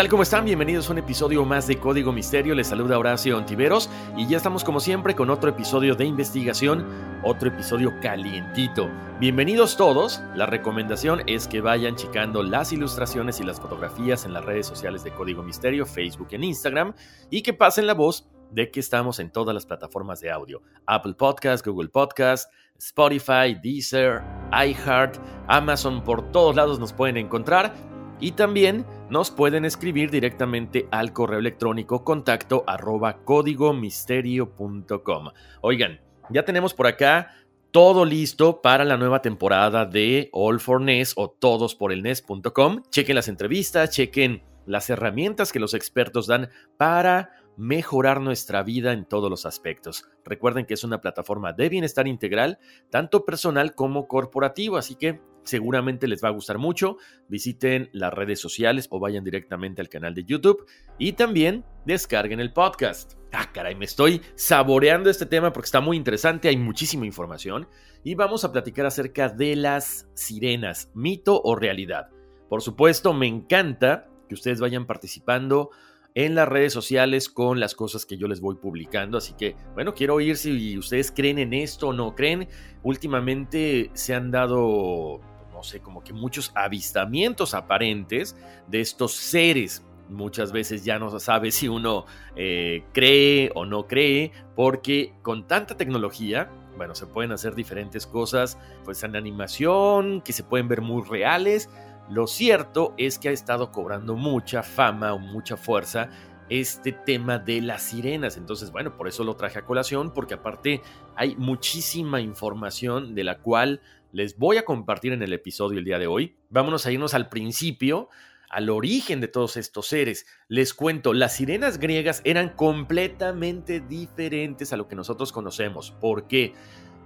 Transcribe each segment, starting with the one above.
Tal? ¿Cómo están? Bienvenidos a un episodio más de Código Misterio. Les saluda Horacio Antiveros y ya estamos como siempre con otro episodio de investigación, otro episodio calientito. Bienvenidos todos. La recomendación es que vayan checando las ilustraciones y las fotografías en las redes sociales de Código Misterio, Facebook e Instagram y que pasen la voz de que estamos en todas las plataformas de audio. Apple Podcast, Google Podcast, Spotify, Deezer, iHeart, Amazon, por todos lados nos pueden encontrar y también nos pueden escribir directamente al correo electrónico contacto arroba códigomisterio.com. Oigan, ya tenemos por acá todo listo para la nueva temporada de All for NES o todos por el NES.com. Chequen las entrevistas, chequen las herramientas que los expertos dan para mejorar nuestra vida en todos los aspectos. Recuerden que es una plataforma de bienestar integral, tanto personal como corporativo, así que seguramente les va a gustar mucho. Visiten las redes sociales o vayan directamente al canal de YouTube y también descarguen el podcast. Ah, caray, me estoy saboreando este tema porque está muy interesante, hay muchísima información y vamos a platicar acerca de las sirenas, mito o realidad. Por supuesto, me encanta que ustedes vayan participando en las redes sociales con las cosas que yo les voy publicando. Así que, bueno, quiero oír si ustedes creen en esto o no creen. Últimamente se han dado, no sé, como que muchos avistamientos aparentes de estos seres. Muchas veces ya no se sabe si uno eh, cree o no cree, porque con tanta tecnología, bueno, se pueden hacer diferentes cosas, pues en animación, que se pueden ver muy reales, lo cierto es que ha estado cobrando mucha fama o mucha fuerza este tema de las sirenas. Entonces, bueno, por eso lo traje a colación, porque aparte hay muchísima información de la cual les voy a compartir en el episodio el día de hoy. Vámonos a irnos al principio, al origen de todos estos seres. Les cuento, las sirenas griegas eran completamente diferentes a lo que nosotros conocemos. ¿Por qué?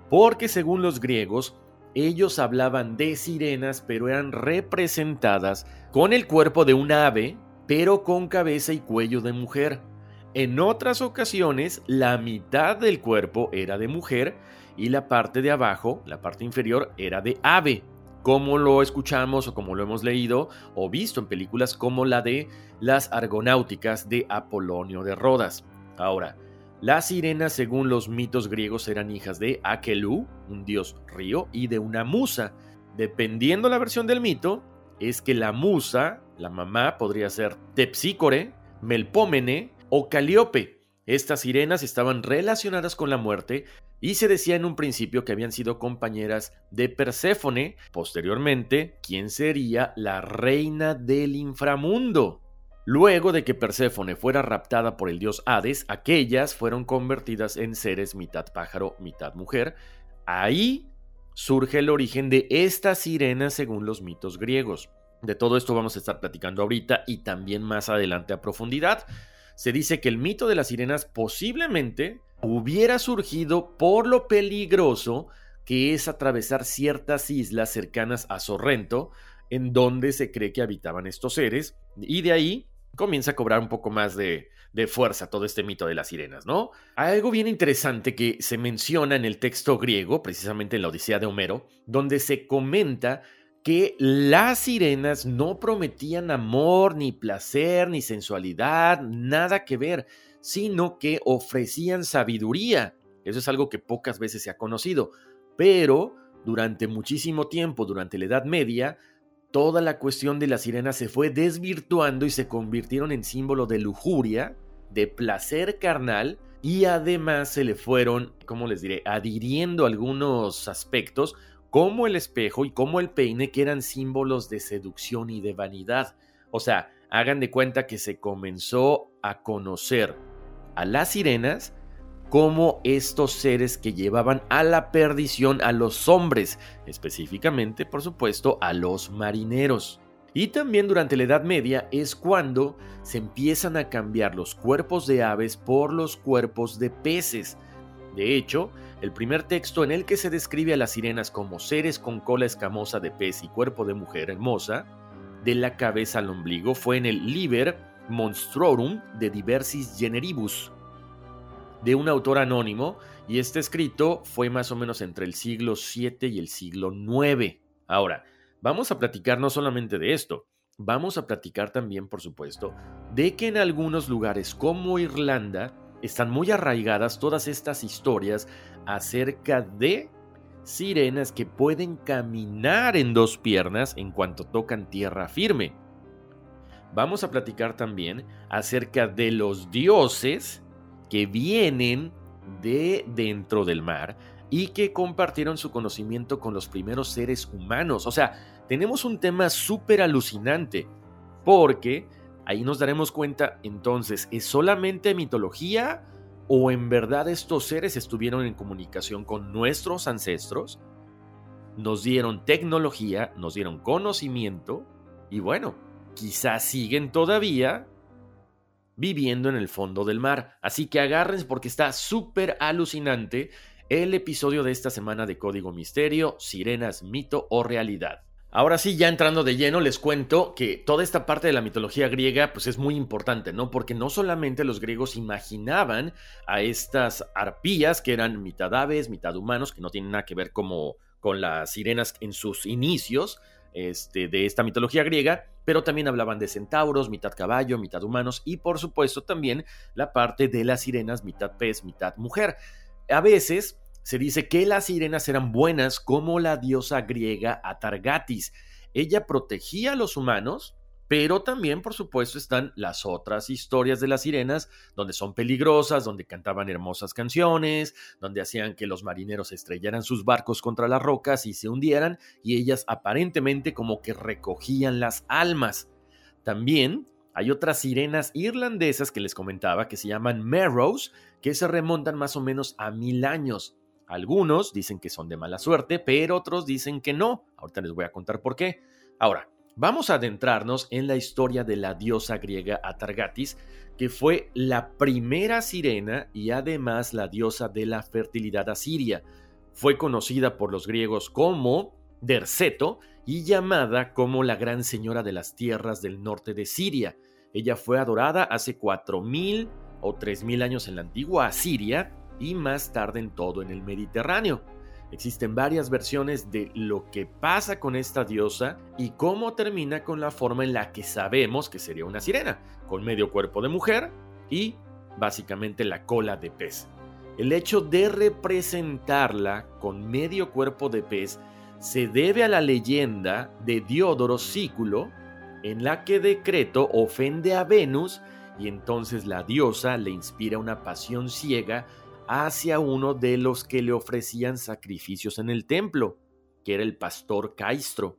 Porque según los griegos, ellos hablaban de sirenas, pero eran representadas con el cuerpo de un ave, pero con cabeza y cuello de mujer. En otras ocasiones, la mitad del cuerpo era de mujer y la parte de abajo, la parte inferior, era de ave, como lo escuchamos o como lo hemos leído o visto en películas como la de Las Argonáuticas de Apolonio de Rodas. Ahora, las sirenas, según los mitos griegos, eran hijas de Aquelú, un dios río, y de una musa. Dependiendo la versión del mito, es que la musa, la mamá, podría ser Tepsícore, Melpómene o Calíope. Estas sirenas estaban relacionadas con la muerte y se decía en un principio que habían sido compañeras de Perséfone, posteriormente, quien sería la reina del inframundo. Luego de que Perséfone fuera raptada por el dios Hades, aquellas fueron convertidas en seres mitad pájaro, mitad mujer. Ahí surge el origen de esta sirena según los mitos griegos. De todo esto vamos a estar platicando ahorita y también más adelante a profundidad. Se dice que el mito de las sirenas posiblemente hubiera surgido por lo peligroso que es atravesar ciertas islas cercanas a Sorrento, en donde se cree que habitaban estos seres, y de ahí comienza a cobrar un poco más de, fuerza todo este mito de las sirenas, ¿no? Hay algo bien interesante que se menciona en el texto griego, precisamente en la Odisea de Homero, donde se comenta que las sirenas no prometían amor, ni placer, ni sensualidad, nada que ver, sino que ofrecían sabiduría. Eso es algo que pocas veces se ha conocido, pero durante muchísimo tiempo, durante la Edad Media, toda la cuestión de las sirenas se fue desvirtuando y se convirtieron en símbolo de lujuria, de placer carnal y además se le fueron, ¿cómo les diré?, adhiriendo algunos aspectos como el espejo y como el peine que eran símbolos de seducción y de vanidad. O sea, hagan de cuenta que se comenzó a conocer a las sirenas como estos seres que llevaban a la perdición a los hombres, específicamente, por supuesto, a los marineros. Y también durante la Edad Media es cuando se empiezan a cambiar los cuerpos de aves por los cuerpos de peces. De hecho, el primer texto en el que se describe a las sirenas como seres con cola escamosa de pez y cuerpo de mujer hermosa, de la cabeza al ombligo, fue en el Liber Monstrorum de Diversis Generibus, de un autor anónimo, y este escrito fue más o menos entre el siglo VII y el siglo IX. Ahora, vamos a platicar no solamente de esto, vamos a platicar también, por supuesto, de que en algunos lugares como Irlanda están muy arraigadas todas estas historias acerca de sirenas que pueden caminar en dos piernas en cuanto tocan tierra firme. Vamos a platicar también acerca de los dioses que vienen de dentro del mar y que compartieron su conocimiento con los primeros seres humanos. O sea, tenemos un tema súper alucinante porque ahí nos daremos cuenta entonces, ¿es solamente mitología ¿O en verdad estos seres estuvieron en comunicación con nuestros ancestros? Nos dieron tecnología, nos dieron conocimiento y bueno, quizás siguen todavía viviendo en el fondo del mar. Así que agárrense porque está súper alucinante el episodio de esta semana de Código Misterio, Sirenas, Mito o Realidad. Ahora sí, ya entrando de lleno, les cuento que toda esta parte de la mitología griega pues es muy importante, ¿no? Porque no solamente los griegos imaginaban a estas arpías que eran mitad aves, mitad humanos, que no tienen nada que ver como con las sirenas en sus inicios este, de esta mitología griega, pero también hablaban de centauros, mitad caballo, mitad humanos y por supuesto también la parte de las sirenas, mitad pez, mitad mujer. A veces se dice que las sirenas eran buenas como la diosa griega Atargatis. Ella protegía a los humanos, pero también, por supuesto, están las otras historias de las sirenas, donde son peligrosas, donde cantaban hermosas canciones, donde hacían que los marineros estrellaran sus barcos contra las rocas y se hundieran, y ellas aparentemente como que recogían las almas. También hay otras sirenas irlandesas que les comentaba que se llaman Merrows, que se remontan más o menos a mil años. Algunos dicen que son de mala suerte, pero otros dicen que no. Ahorita les voy a contar por qué. Ahora, vamos a adentrarnos en la historia de la diosa griega Atargatis, que fue la primera sirena y además la diosa de la fertilidad asiria. Fue conocida por los griegos como Derceto y llamada como la gran señora de las tierras del norte de Siria. Ella fue adorada hace 4.000 o 3.000 años en la antigua Asiria y más tarde en todo en el Mediterráneo. Existen varias versiones de lo que pasa con esta diosa y cómo termina con la forma en la que sabemos que sería una sirena, con medio cuerpo de mujer y básicamente la cola de pez. El hecho de representarla con medio cuerpo de pez se debe a la leyenda de Diodoro Sículo, en la que Decreto ofende a Venus y entonces la diosa le inspira una pasión ciega hacia uno de los que le ofrecían sacrificios en el templo, que era el pastor Caistro.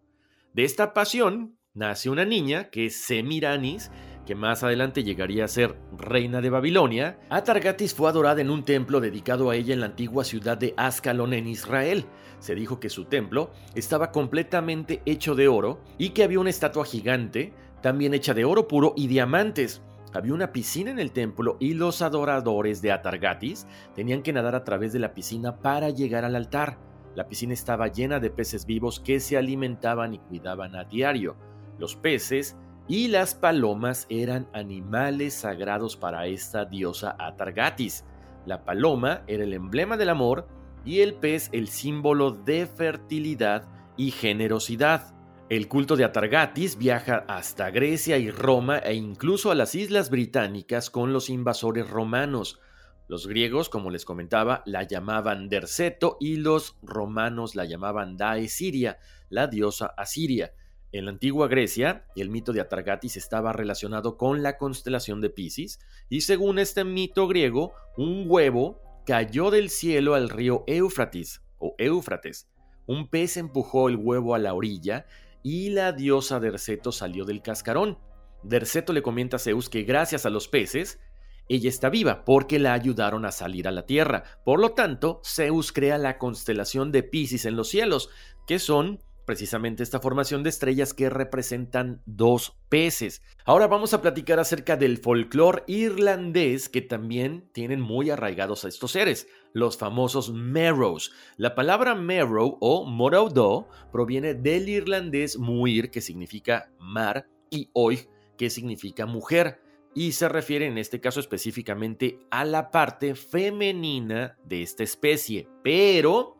De esta pasión nace una niña que es Semiranis, que más adelante llegaría a ser reina de Babilonia. Atargatis fue adorada en un templo dedicado a ella en la antigua ciudad de Ascalón en Israel. Se dijo que su templo estaba completamente hecho de oro y que había una estatua gigante, también hecha de oro puro y diamantes. Había una piscina en el templo y los adoradores de Atargatis tenían que nadar a través de la piscina para llegar al altar. La piscina estaba llena de peces vivos que se alimentaban y cuidaban a diario. Los peces y las palomas eran animales sagrados para esta diosa Atargatis. La paloma era el emblema del amor y el pez el símbolo de fertilidad y generosidad. El culto de Atargatis viaja hasta Grecia y Roma e incluso a las islas británicas con los invasores romanos. Los griegos, como les comentaba, la llamaban Derceto y los romanos la llamaban Daesiria, la diosa asiria. En la antigua Grecia, el mito de Atargatis estaba relacionado con la constelación de Pisces, y según este mito griego, un huevo cayó del cielo al río Éufrates o Éufrates. Un pez empujó el huevo a la orilla y la diosa Derceto salió del cascarón. Derceto le comenta a Zeus que gracias a los peces, ella está viva porque la ayudaron a salir a la tierra. Por lo tanto, Zeus crea la constelación de Pisces en los cielos, que son precisamente esta formación de estrellas que representan dos peces. Ahora vamos a platicar acerca del folclore irlandés que también tienen muy arraigados a estos seres, los famosos Merrows. La palabra Merrow o Moraudo proviene del irlandés muir, que significa mar, y oig, que significa mujer y se refiere en este caso específicamente a la parte femenina de esta especie. Pero,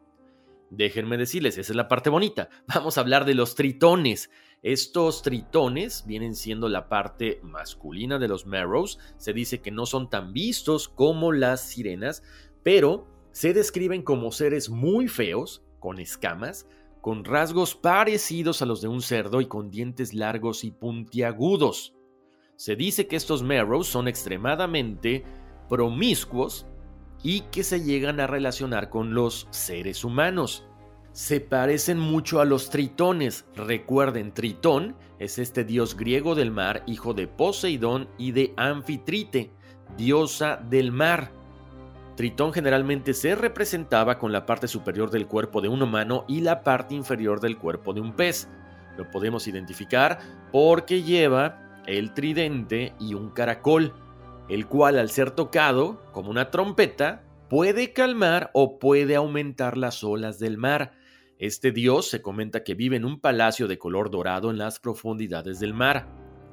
déjenme decirles, esa es la parte bonita. Vamos a hablar de los tritones. Estos tritones vienen siendo la parte masculina de los Marrows. Se dice que no son tan vistos como las sirenas, pero se describen como seres muy feos, con escamas, con rasgos parecidos a los de un cerdo y con dientes largos y puntiagudos. Se dice que estos Marrows son extremadamente promiscuos y que se llegan a relacionar con los seres humanos. Se parecen mucho a los tritones. Recuerden, Tritón es este dios griego del mar, hijo de Poseidón y de Anfitrite, diosa del mar. Tritón generalmente se representaba con la parte superior del cuerpo de un humano y la parte inferior del cuerpo de un pez. Lo podemos identificar porque lleva el tridente y un caracol, el cual al ser tocado, como una trompeta, puede calmar o puede aumentar las olas del mar. Este dios se comenta que vive en un palacio de color dorado en las profundidades del mar.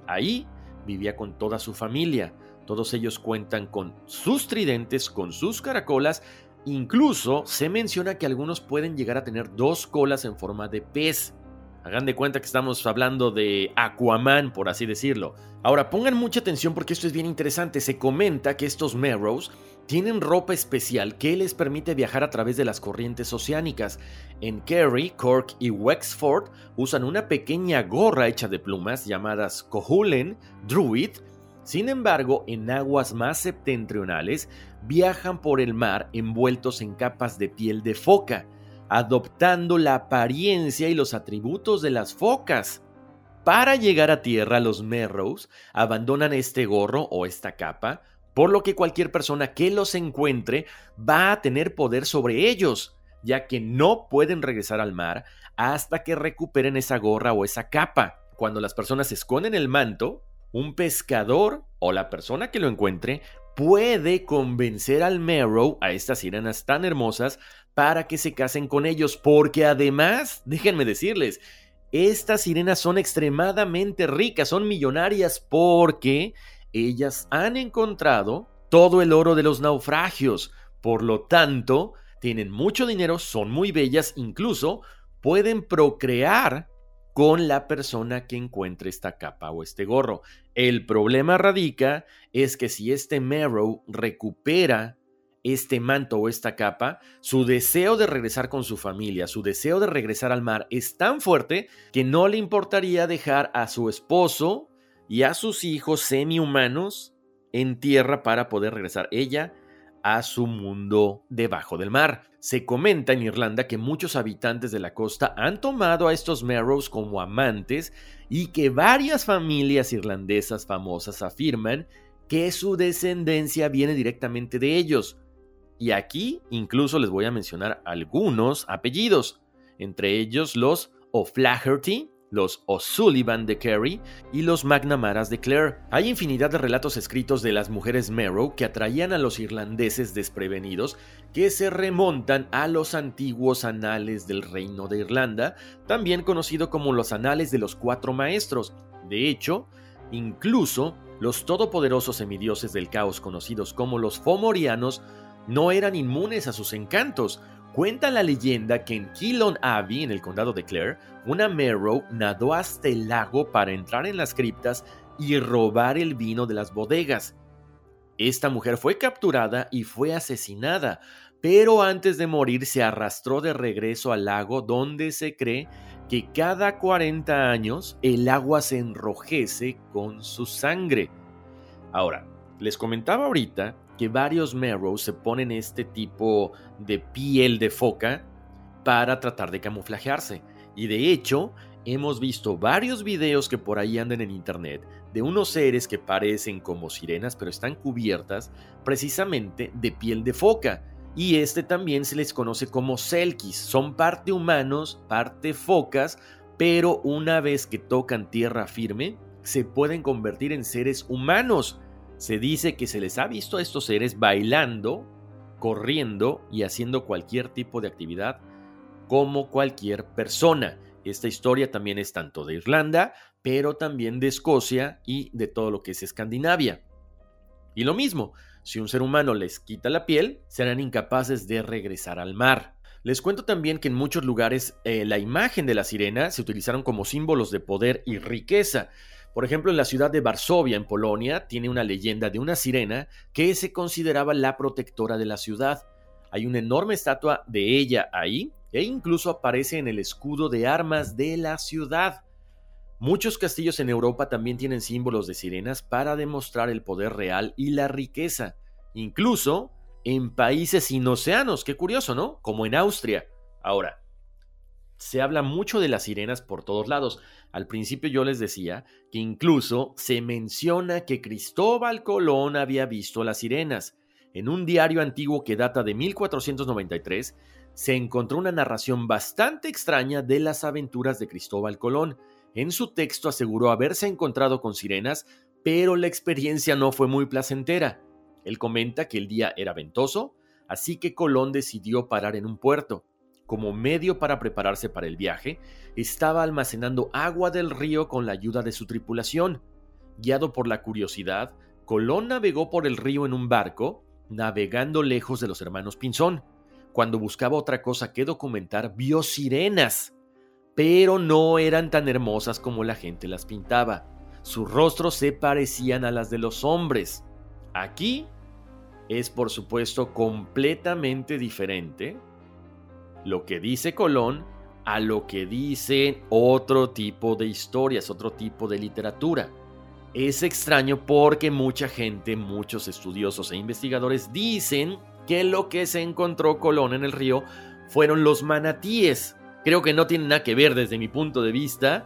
Ahí vivía con toda su familia. Todos ellos cuentan con sus tridentes, con sus caracolas. Incluso se menciona que algunos pueden llegar a tener dos colas en forma de pez. Hagan de cuenta que estamos hablando de Aquaman, por así decirlo. Ahora, pongan mucha atención porque esto es bien interesante. Se comenta que estos Merrows tienen ropa especial que les permite viajar a través de las corrientes oceánicas. En Kerry, Cork y Wexford usan una pequeña gorra hecha de plumas llamadas Cohulen Druid. Sin embargo, en aguas más septentrionales viajan por el mar envueltos en capas de piel de foca adoptando la apariencia y los atributos de las focas. Para llegar a tierra, los Merrows abandonan este gorro o esta capa, por lo que cualquier persona que los encuentre va a tener poder sobre ellos, ya que no pueden regresar al mar hasta que recuperen esa gorra o esa capa. Cuando las personas esconden el manto, un pescador o la persona que lo encuentre puede convencer al Merrow, a estas sirenas tan hermosas, para que se casen con ellos, porque además, déjenme decirles, estas sirenas son extremadamente ricas, son millonarias porque ellas han encontrado todo el oro de los naufragios, por lo tanto, tienen mucho dinero, son muy bellas, incluso pueden procrear con la persona que encuentre esta capa o este gorro. El problema radica es que si este Marrow recupera este manto o esta capa, su deseo de regresar con su familia, su deseo de regresar al mar es tan fuerte que no le importaría dejar a su esposo y a sus hijos semi-humanos en tierra para poder regresar ella a su mundo debajo del mar. Se comenta en Irlanda que muchos habitantes de la costa han tomado a estos Marrows como amantes y que varias familias irlandesas famosas afirman que su descendencia viene directamente de ellos. Y aquí incluso les voy a mencionar algunos apellidos, entre ellos los O'Flaherty, los O'Sullivan de Kerry y los McNamaras de Clare. Hay infinidad de relatos escritos de las mujeres Merrow que atraían a los irlandeses desprevenidos que se remontan a los antiguos anales del Reino de Irlanda, también conocido como los anales de los cuatro maestros. De hecho, incluso los todopoderosos semidioses del caos conocidos como los Fomorianos no eran inmunes a sus encantos. Cuenta la leyenda que en Keelan Abbey, en el condado de Clare, una Merrow nadó hasta el lago para entrar en las criptas y robar el vino de las bodegas. Esta mujer fue capturada y fue asesinada, pero antes de morir se arrastró de regreso al lago donde se cree que cada 40 años el agua se enrojece con su sangre. Ahora, les comentaba ahorita que varios Merrows se ponen este tipo de piel de foca para tratar de camuflajearse. Y de hecho, hemos visto varios videos que por ahí andan en internet de unos seres que parecen como sirenas pero están cubiertas precisamente de piel de foca. y este también se les conoce como selkis. Son parte humanos, parte focas, pero una vez que tocan tierra firme, se pueden convertir en seres humanos. Se dice que se les ha visto a estos seres bailando, corriendo y haciendo cualquier tipo de actividad como cualquier persona. Esta historia también es tanto de Irlanda, pero también de Escocia y de todo lo que es Escandinavia. Y lo mismo, si un ser humano les quita la piel, serán incapaces de regresar al mar. Les cuento también que en muchos lugares eh, la imagen de la sirena se utilizaron como símbolos de poder y riqueza. Por ejemplo, en la ciudad de Varsovia, en Polonia, tiene una leyenda de una sirena que se consideraba la protectora de la ciudad. Hay una enorme estatua de ella ahí e incluso aparece en el escudo de armas de la ciudad. Muchos castillos en Europa también tienen símbolos de sirenas para demostrar el poder real y la riqueza, incluso en países sin océanos, qué curioso, ¿no? Como en Austria. Ahora, se habla mucho de las sirenas por todos lados. Al principio yo les decía que incluso se menciona que Cristóbal Colón había visto las sirenas. En un diario antiguo que data de 1493, se encontró una narración bastante extraña de las aventuras de Cristóbal Colón. En su texto aseguró haberse encontrado con sirenas, pero la experiencia no fue muy placentera. Él comenta que el día era ventoso, así que Colón decidió parar en un puerto. Como medio para prepararse para el viaje, estaba almacenando agua del río con la ayuda de su tripulación. Guiado por la curiosidad, Colón navegó por el río en un barco, navegando lejos de los hermanos Pinzón. Cuando buscaba otra cosa que documentar, vio sirenas pero no eran tan hermosas como la gente las pintaba. Sus rostros se parecían a las de los hombres. Aquí es por supuesto completamente diferente lo que dice Colón a lo que dice otro tipo de historias, otro tipo de literatura. Es extraño porque mucha gente, muchos estudiosos e investigadores dicen que lo que se encontró Colón en el río fueron los manatíes, Creo que no tiene nada que ver desde mi punto de vista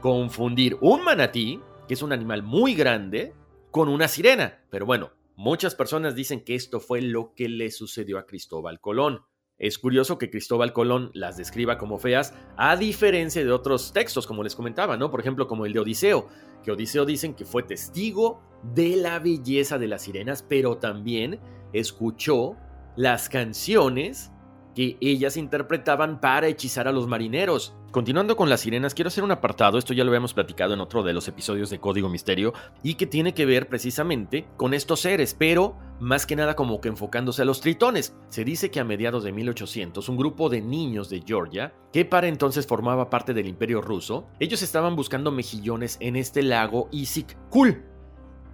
confundir un manatí, que es un animal muy grande, con una sirena. Pero bueno, muchas personas dicen que esto fue lo que le sucedió a Cristóbal Colón. Es curioso que Cristóbal Colón las describa como feas, a diferencia de otros textos, como les comentaba, ¿no? Por ejemplo, como el de Odiseo, que Odiseo dicen que fue testigo de la belleza de las sirenas, pero también escuchó las canciones que ellas interpretaban para hechizar a los marineros. Continuando con las sirenas, quiero hacer un apartado, esto ya lo habíamos platicado en otro de los episodios de Código Misterio, y que tiene que ver precisamente con estos seres, pero más que nada como que enfocándose a los tritones. Se dice que a mediados de 1800, un grupo de niños de Georgia, que para entonces formaba parte del imperio ruso, ellos estaban buscando mejillones en este lago Issyk-Kul,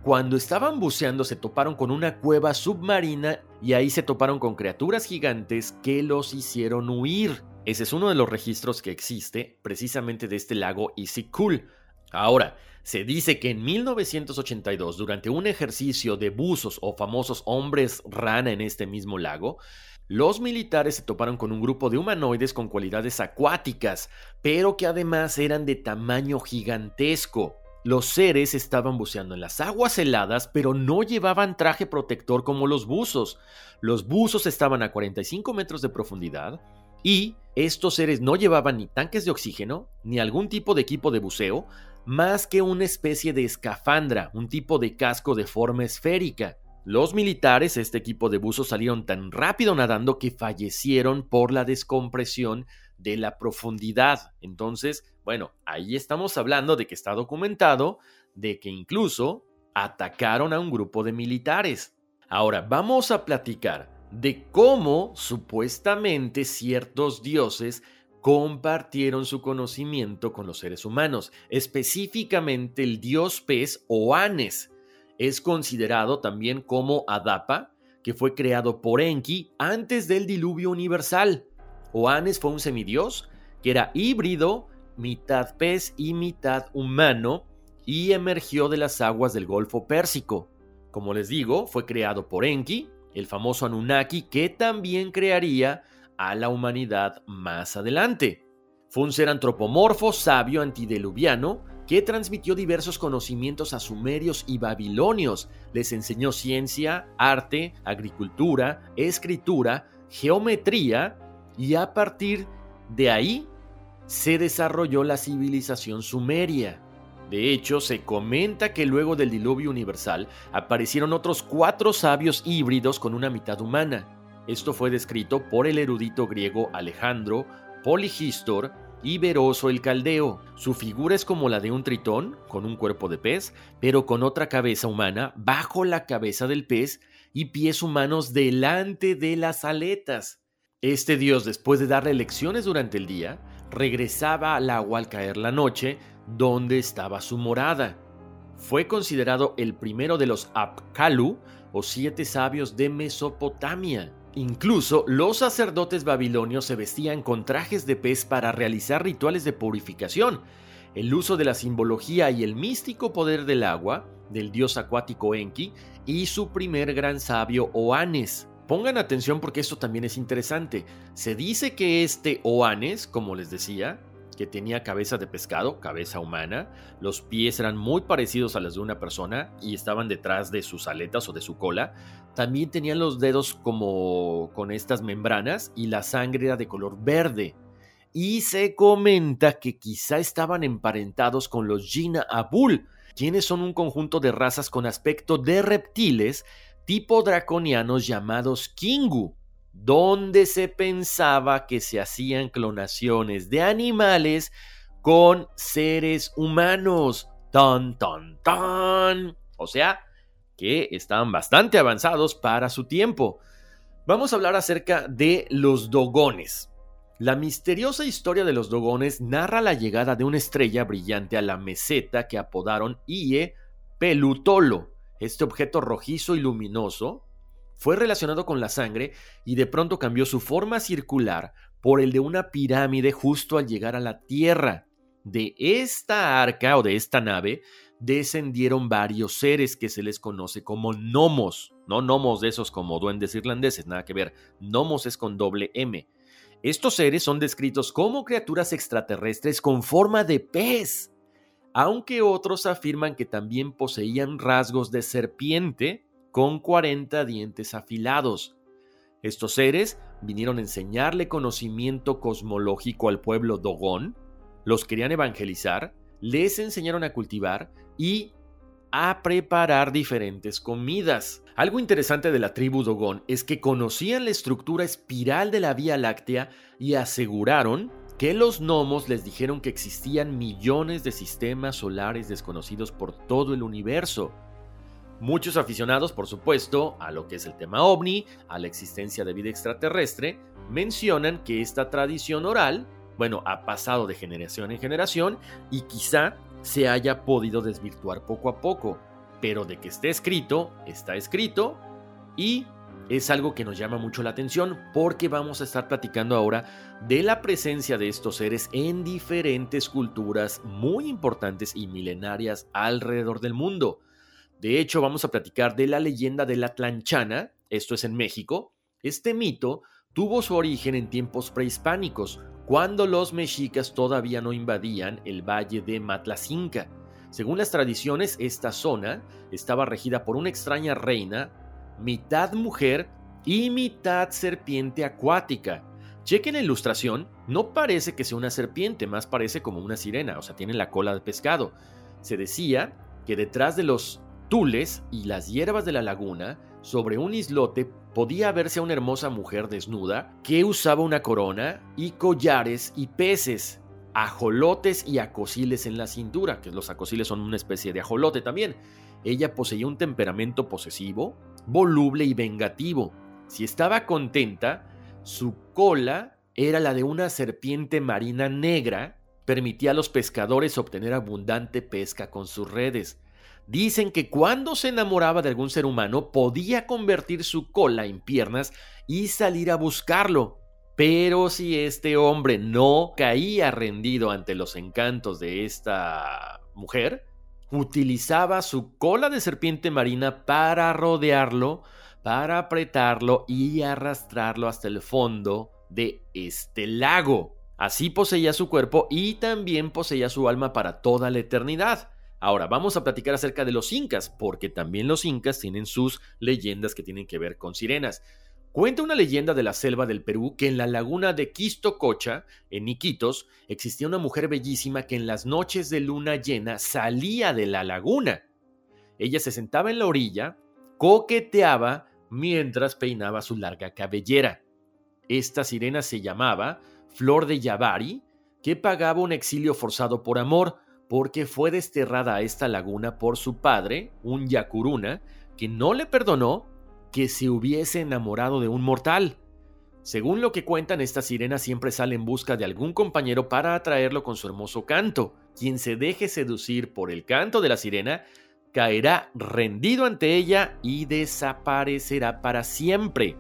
cuando estaban buceando se toparon con una cueva submarina y ahí se toparon con criaturas gigantes que los hicieron huir. Ese es uno de los registros que existe precisamente de este lago Isikul. Ahora, se dice que en 1982, durante un ejercicio de buzos o famosos hombres rana en este mismo lago, los militares se toparon con un grupo de humanoides con cualidades acuáticas, pero que además eran de tamaño gigantesco. Los seres estaban buceando en las aguas heladas, pero no llevaban traje protector como los buzos. Los buzos estaban a 45 metros de profundidad y estos seres no llevaban ni tanques de oxígeno, ni algún tipo de equipo de buceo, más que una especie de escafandra, un tipo de casco de forma esférica. Los militares, este equipo de buzos, salieron tan rápido nadando que fallecieron por la descompresión de la profundidad. Entonces, bueno, ahí estamos hablando de que está documentado de que incluso atacaron a un grupo de militares. Ahora, vamos a platicar de cómo supuestamente ciertos dioses compartieron su conocimiento con los seres humanos, específicamente el dios pez o Anes. Es considerado también como Adapa, que fue creado por Enki antes del diluvio universal. Oanes fue un semidios que era híbrido, mitad pez y mitad humano, y emergió de las aguas del Golfo Pérsico. Como les digo, fue creado por Enki, el famoso Anunnaki, que también crearía a la humanidad más adelante. Fue un ser antropomorfo, sabio, antideluviano, que transmitió diversos conocimientos a sumerios y babilonios. Les enseñó ciencia, arte, agricultura, escritura, geometría y a partir de ahí se desarrolló la civilización sumeria. De hecho, se comenta que luego del diluvio universal aparecieron otros cuatro sabios híbridos con una mitad humana. Esto fue descrito por el erudito griego Alejandro Poligistor y Veroso el Caldeo. Su figura es como la de un tritón, con un cuerpo de pez, pero con otra cabeza humana bajo la cabeza del pez y pies humanos delante de las aletas. Este dios, después de darle lecciones durante el día, regresaba al agua al caer la noche, donde estaba su morada. Fue considerado el primero de los Apkalu, o siete sabios de Mesopotamia. Incluso los sacerdotes babilonios se vestían con trajes de pez para realizar rituales de purificación. El uso de la simbología y el místico poder del agua, del dios acuático Enki, y su primer gran sabio Oanes. Pongan atención porque esto también es interesante. Se dice que este Oanes, como les decía, que tenía cabeza de pescado, cabeza humana, los pies eran muy parecidos a los de una persona y estaban detrás de sus aletas o de su cola. También tenían los dedos como con estas membranas y la sangre era de color verde. Y se comenta que quizá estaban emparentados con los Gina Abul, quienes son un conjunto de razas con aspecto de reptiles tipo draconianos llamados Kingu donde se pensaba que se hacían clonaciones de animales con seres humanos. Tan, tan, tan. O sea, que estaban bastante avanzados para su tiempo. Vamos a hablar acerca de los dogones. La misteriosa historia de los dogones narra la llegada de una estrella brillante a la meseta que apodaron Ie Pelutolo. Este objeto rojizo y luminoso fue relacionado con la sangre y de pronto cambió su forma circular por el de una pirámide justo al llegar a la Tierra. De esta arca o de esta nave descendieron varios seres que se les conoce como gnomos, no gnomos de esos como duendes irlandeses, nada que ver, gnomos es con doble M. Estos seres son descritos como criaturas extraterrestres con forma de pez, aunque otros afirman que también poseían rasgos de serpiente con 40 dientes afilados. Estos seres vinieron a enseñarle conocimiento cosmológico al pueblo Dogón, los querían evangelizar, les enseñaron a cultivar y a preparar diferentes comidas. Algo interesante de la tribu Dogón es que conocían la estructura espiral de la Vía Láctea y aseguraron que los gnomos les dijeron que existían millones de sistemas solares desconocidos por todo el universo. Muchos aficionados, por supuesto, a lo que es el tema ovni, a la existencia de vida extraterrestre, mencionan que esta tradición oral, bueno, ha pasado de generación en generación y quizá se haya podido desvirtuar poco a poco, pero de que esté escrito, está escrito y es algo que nos llama mucho la atención porque vamos a estar platicando ahora de la presencia de estos seres en diferentes culturas muy importantes y milenarias alrededor del mundo. De hecho, vamos a platicar de la leyenda de la Tlanchana, esto es en México. Este mito tuvo su origen en tiempos prehispánicos, cuando los mexicas todavía no invadían el valle de Matlacinca. Según las tradiciones, esta zona estaba regida por una extraña reina, mitad mujer y mitad serpiente acuática. Chequen la ilustración, no parece que sea una serpiente, más parece como una sirena, o sea, tiene la cola de pescado. Se decía que detrás de los tules y las hierbas de la laguna, sobre un islote podía verse a una hermosa mujer desnuda que usaba una corona y collares y peces, ajolotes y acosiles en la cintura, que los acosiles son una especie de ajolote también. Ella poseía un temperamento posesivo, voluble y vengativo. Si estaba contenta, su cola era la de una serpiente marina negra, permitía a los pescadores obtener abundante pesca con sus redes. Dicen que cuando se enamoraba de algún ser humano podía convertir su cola en piernas y salir a buscarlo. Pero si este hombre no caía rendido ante los encantos de esta mujer, utilizaba su cola de serpiente marina para rodearlo, para apretarlo y arrastrarlo hasta el fondo de este lago. Así poseía su cuerpo y también poseía su alma para toda la eternidad. Ahora vamos a platicar acerca de los incas, porque también los incas tienen sus leyendas que tienen que ver con sirenas. Cuenta una leyenda de la selva del Perú que en la laguna de Quistococha, en Iquitos, existía una mujer bellísima que en las noches de luna llena salía de la laguna. Ella se sentaba en la orilla, coqueteaba mientras peinaba su larga cabellera. Esta sirena se llamaba Flor de Yavari, que pagaba un exilio forzado por amor, porque fue desterrada a esta laguna por su padre, un Yacuruna, que no le perdonó que se hubiese enamorado de un mortal. Según lo que cuentan, esta sirena siempre sale en busca de algún compañero para atraerlo con su hermoso canto. Quien se deje seducir por el canto de la sirena caerá rendido ante ella y desaparecerá para siempre.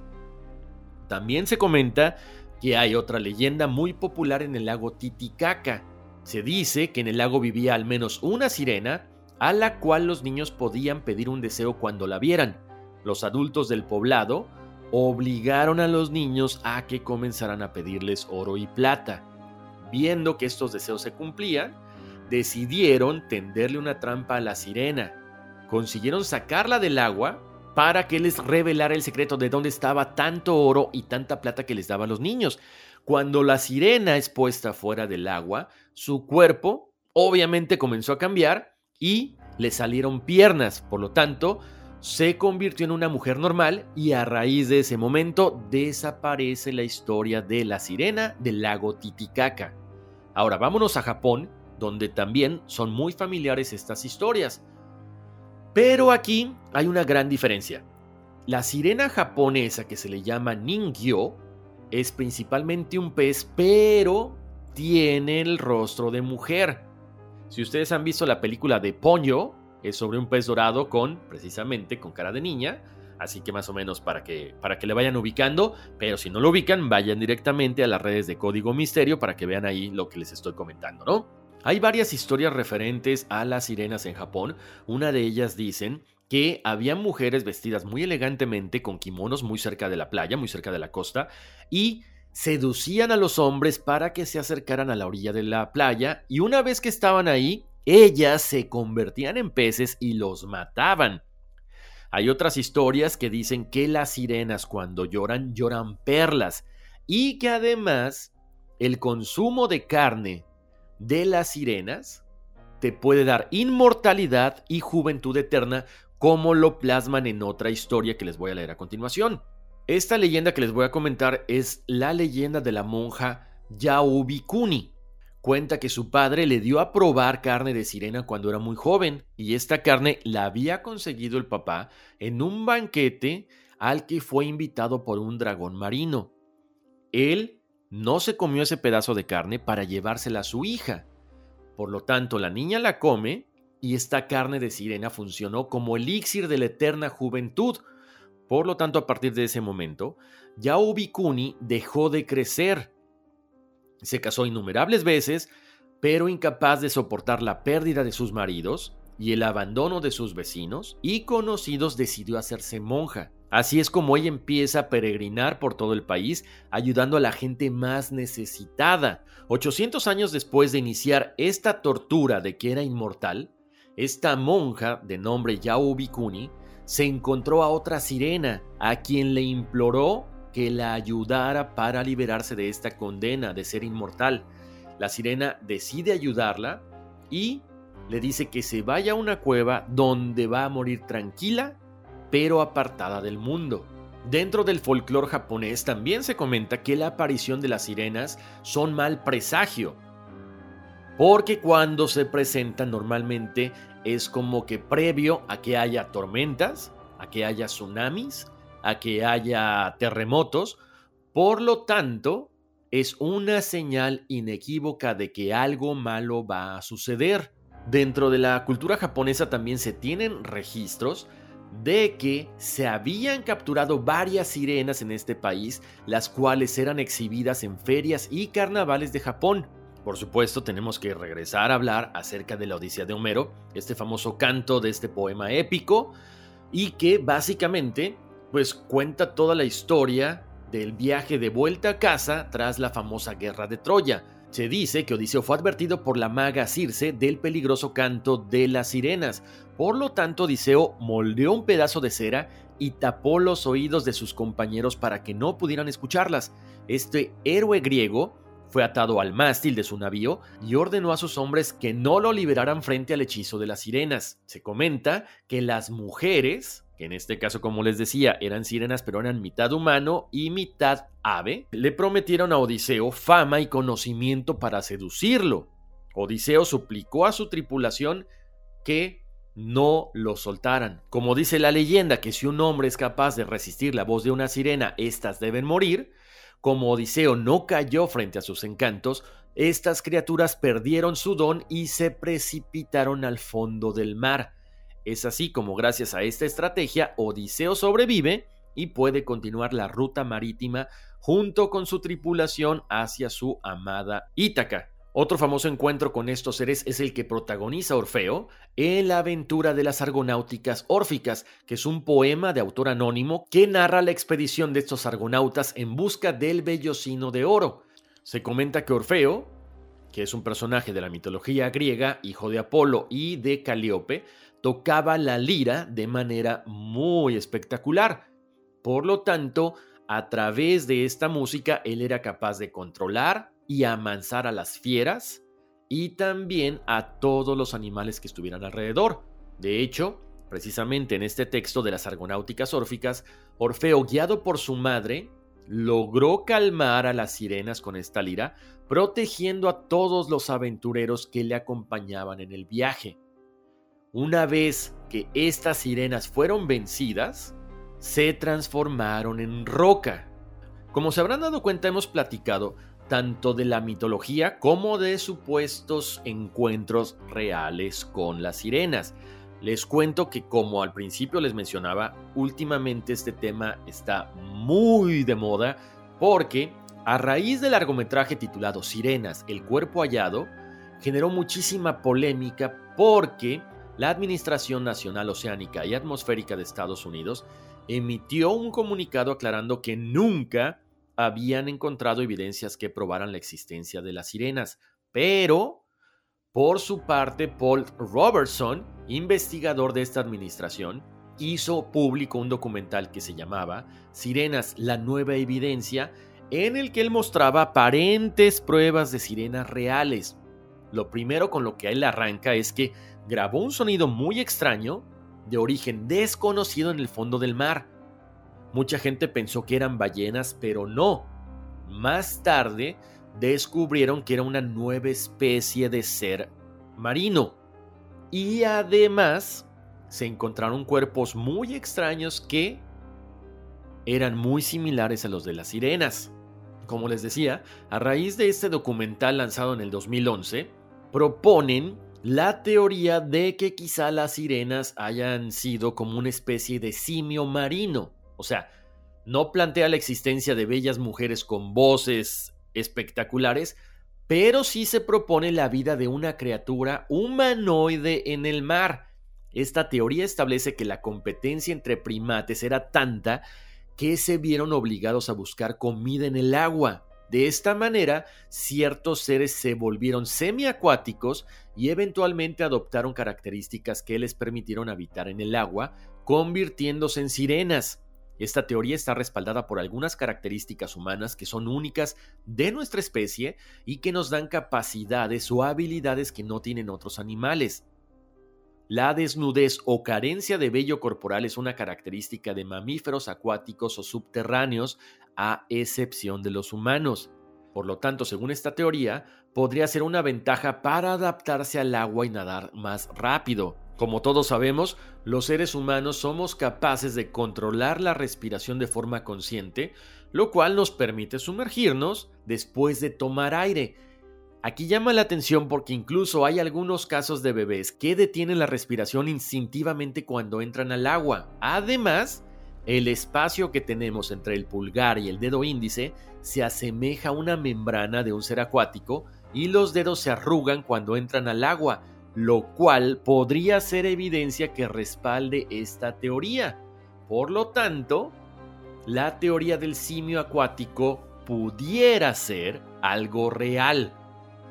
También se comenta que hay otra leyenda muy popular en el lago Titicaca. Se dice que en el lago vivía al menos una sirena a la cual los niños podían pedir un deseo cuando la vieran. Los adultos del poblado obligaron a los niños a que comenzaran a pedirles oro y plata. Viendo que estos deseos se cumplían, decidieron tenderle una trampa a la sirena. Consiguieron sacarla del agua para que les revelara el secreto de dónde estaba tanto oro y tanta plata que les daba a los niños. Cuando la sirena es puesta fuera del agua, su cuerpo obviamente comenzó a cambiar y le salieron piernas. Por lo tanto, se convirtió en una mujer normal y a raíz de ese momento desaparece la historia de la sirena del lago Titicaca. Ahora vámonos a Japón, donde también son muy familiares estas historias. Pero aquí hay una gran diferencia. La sirena japonesa que se le llama Ningyo es principalmente un pez, pero tiene el rostro de mujer. Si ustedes han visto la película de Ponyo, es sobre un pez dorado con, precisamente, con cara de niña. Así que más o menos para que, para que le vayan ubicando, pero si no lo ubican, vayan directamente a las redes de Código Misterio para que vean ahí lo que les estoy comentando, ¿no? Hay varias historias referentes a las sirenas en Japón. Una de ellas dicen que había mujeres vestidas muy elegantemente con kimonos muy cerca de la playa, muy cerca de la costa, y seducían a los hombres para que se acercaran a la orilla de la playa, y una vez que estaban ahí, ellas se convertían en peces y los mataban. Hay otras historias que dicen que las sirenas cuando lloran lloran perlas y que además el consumo de carne de las sirenas te puede dar inmortalidad y juventud eterna como lo plasman en otra historia que les voy a leer a continuación. Esta leyenda que les voy a comentar es la leyenda de la monja Yaubikuni cuenta que su padre le dio a probar carne de sirena cuando era muy joven y esta carne la había conseguido el papá en un banquete al que fue invitado por un dragón marino. Él no se comió ese pedazo de carne para llevársela a su hija. Por lo tanto, la niña la come y esta carne de sirena funcionó como elixir de la eterna juventud. Por lo tanto, a partir de ese momento, Yao Bikuni dejó de crecer se casó innumerables veces, pero incapaz de soportar la pérdida de sus maridos y el abandono de sus vecinos y conocidos decidió hacerse monja. Así es como ella empieza a peregrinar por todo el país, ayudando a la gente más necesitada. 800 años después de iniciar esta tortura de que era inmortal, esta monja de nombre Yao Bikuni se encontró a otra sirena, a quien le imploró que la ayudara para liberarse de esta condena de ser inmortal. La sirena decide ayudarla y le dice que se vaya a una cueva donde va a morir tranquila, pero apartada del mundo. Dentro del folclore japonés también se comenta que la aparición de las sirenas son mal presagio, porque cuando se presentan normalmente es como que previo a que haya tormentas, a que haya tsunamis, a que haya terremotos, por lo tanto, es una señal inequívoca de que algo malo va a suceder. Dentro de la cultura japonesa también se tienen registros de que se habían capturado varias sirenas en este país, las cuales eran exhibidas en ferias y carnavales de Japón. Por supuesto, tenemos que regresar a hablar acerca de la Odisea de Homero, este famoso canto de este poema épico, y que básicamente pues cuenta toda la historia del viaje de vuelta a casa tras la famosa guerra de Troya. Se dice que Odiseo fue advertido por la maga Circe del peligroso canto de las sirenas. Por lo tanto, Odiseo moldeó un pedazo de cera y tapó los oídos de sus compañeros para que no pudieran escucharlas. Este héroe griego fue atado al mástil de su navío y ordenó a sus hombres que no lo liberaran frente al hechizo de las sirenas. Se comenta que las mujeres, que en este caso como les decía eran sirenas pero eran mitad humano y mitad ave, le prometieron a Odiseo fama y conocimiento para seducirlo. Odiseo suplicó a su tripulación que no lo soltaran. Como dice la leyenda que si un hombre es capaz de resistir la voz de una sirena, éstas deben morir, como Odiseo no cayó frente a sus encantos, estas criaturas perdieron su don y se precipitaron al fondo del mar. Es así como gracias a esta estrategia Odiseo sobrevive y puede continuar la ruta marítima junto con su tripulación hacia su amada Ítaca. Otro famoso encuentro con estos seres es el que protagoniza Orfeo en la aventura de las Argonáuticas Órficas, que es un poema de autor anónimo que narra la expedición de estos argonautas en busca del vellocino de oro. Se comenta que Orfeo, que es un personaje de la mitología griega, hijo de Apolo y de Calíope, tocaba la lira de manera muy espectacular. Por lo tanto, a través de esta música él era capaz de controlar, y amansar a las fieras y también a todos los animales que estuvieran alrededor. De hecho, precisamente en este texto de las Argonáuticas Órficas, Orfeo, guiado por su madre, logró calmar a las sirenas con esta lira, protegiendo a todos los aventureros que le acompañaban en el viaje. Una vez que estas sirenas fueron vencidas, se transformaron en roca. Como se habrán dado cuenta, hemos platicado tanto de la mitología como de supuestos encuentros reales con las sirenas. Les cuento que como al principio les mencionaba, últimamente este tema está muy de moda porque a raíz del largometraje titulado Sirenas, el cuerpo hallado, generó muchísima polémica porque la Administración Nacional Oceánica y Atmosférica de Estados Unidos emitió un comunicado aclarando que nunca habían encontrado evidencias que probaran la existencia de las sirenas, pero por su parte Paul Robertson, investigador de esta administración, hizo público un documental que se llamaba Sirenas, la nueva evidencia, en el que él mostraba aparentes pruebas de sirenas reales. Lo primero con lo que él arranca es que grabó un sonido muy extraño, de origen desconocido en el fondo del mar, Mucha gente pensó que eran ballenas, pero no. Más tarde descubrieron que era una nueva especie de ser marino. Y además se encontraron cuerpos muy extraños que eran muy similares a los de las sirenas. Como les decía, a raíz de este documental lanzado en el 2011, proponen la teoría de que quizá las sirenas hayan sido como una especie de simio marino o sea, no plantea la existencia de bellas mujeres con voces espectaculares, pero sí se propone la vida de una criatura humanoide en el mar. Esta teoría establece que la competencia entre primates era tanta que se vieron obligados a buscar comida en el agua. De esta manera, ciertos seres se volvieron semiacuáticos y eventualmente adoptaron características que les permitieron habitar en el agua, convirtiéndose en sirenas. Esta teoría está respaldada por algunas características humanas que son únicas de nuestra especie y que nos dan capacidades o habilidades que no tienen otros animales. La desnudez o carencia de vello corporal es una característica de mamíferos acuáticos o subterráneos, a excepción de los humanos. Por lo tanto, según esta teoría, podría ser una ventaja para adaptarse al agua y nadar más rápido. Como todos sabemos, los seres humanos somos capaces de controlar la respiración de forma consciente, lo cual nos permite sumergirnos después de tomar aire. Aquí llama la atención porque incluso hay algunos casos de bebés que detienen la respiración instintivamente cuando entran al agua. Además, el espacio que tenemos entre el pulgar y el dedo índice se asemeja a una membrana de un ser acuático y los dedos se arrugan cuando entran al agua, lo cual podría ser evidencia que respalde esta teoría. Por lo tanto, la teoría del simio acuático pudiera ser algo real.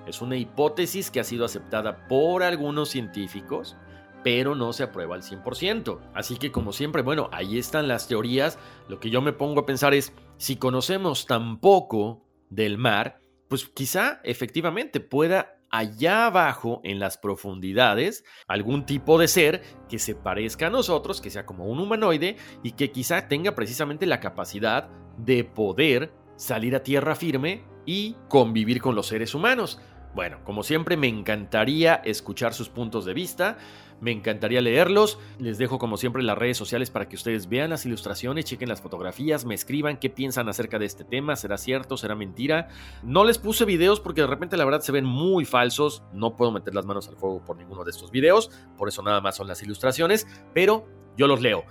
Es una hipótesis que ha sido aceptada por algunos científicos, pero no se aprueba al 100%. Así que como siempre, bueno, ahí están las teorías. Lo que yo me pongo a pensar es, si conocemos tan poco del mar, pues quizá efectivamente pueda allá abajo en las profundidades algún tipo de ser que se parezca a nosotros, que sea como un humanoide y que quizá tenga precisamente la capacidad de poder salir a tierra firme y convivir con los seres humanos. Bueno, como siempre me encantaría escuchar sus puntos de vista, me encantaría leerlos, les dejo como siempre las redes sociales para que ustedes vean las ilustraciones, chequen las fotografías, me escriban qué piensan acerca de este tema, será cierto, será mentira. No les puse videos porque de repente la verdad se ven muy falsos, no puedo meter las manos al fuego por ninguno de estos videos, por eso nada más son las ilustraciones, pero yo los leo.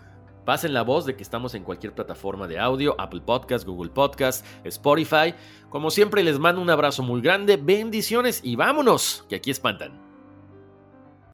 Pasen la voz de que estamos en cualquier plataforma de audio, Apple Podcast, Google Podcast, Spotify. Como siempre les mando un abrazo muy grande, bendiciones y vámonos, que aquí espantan.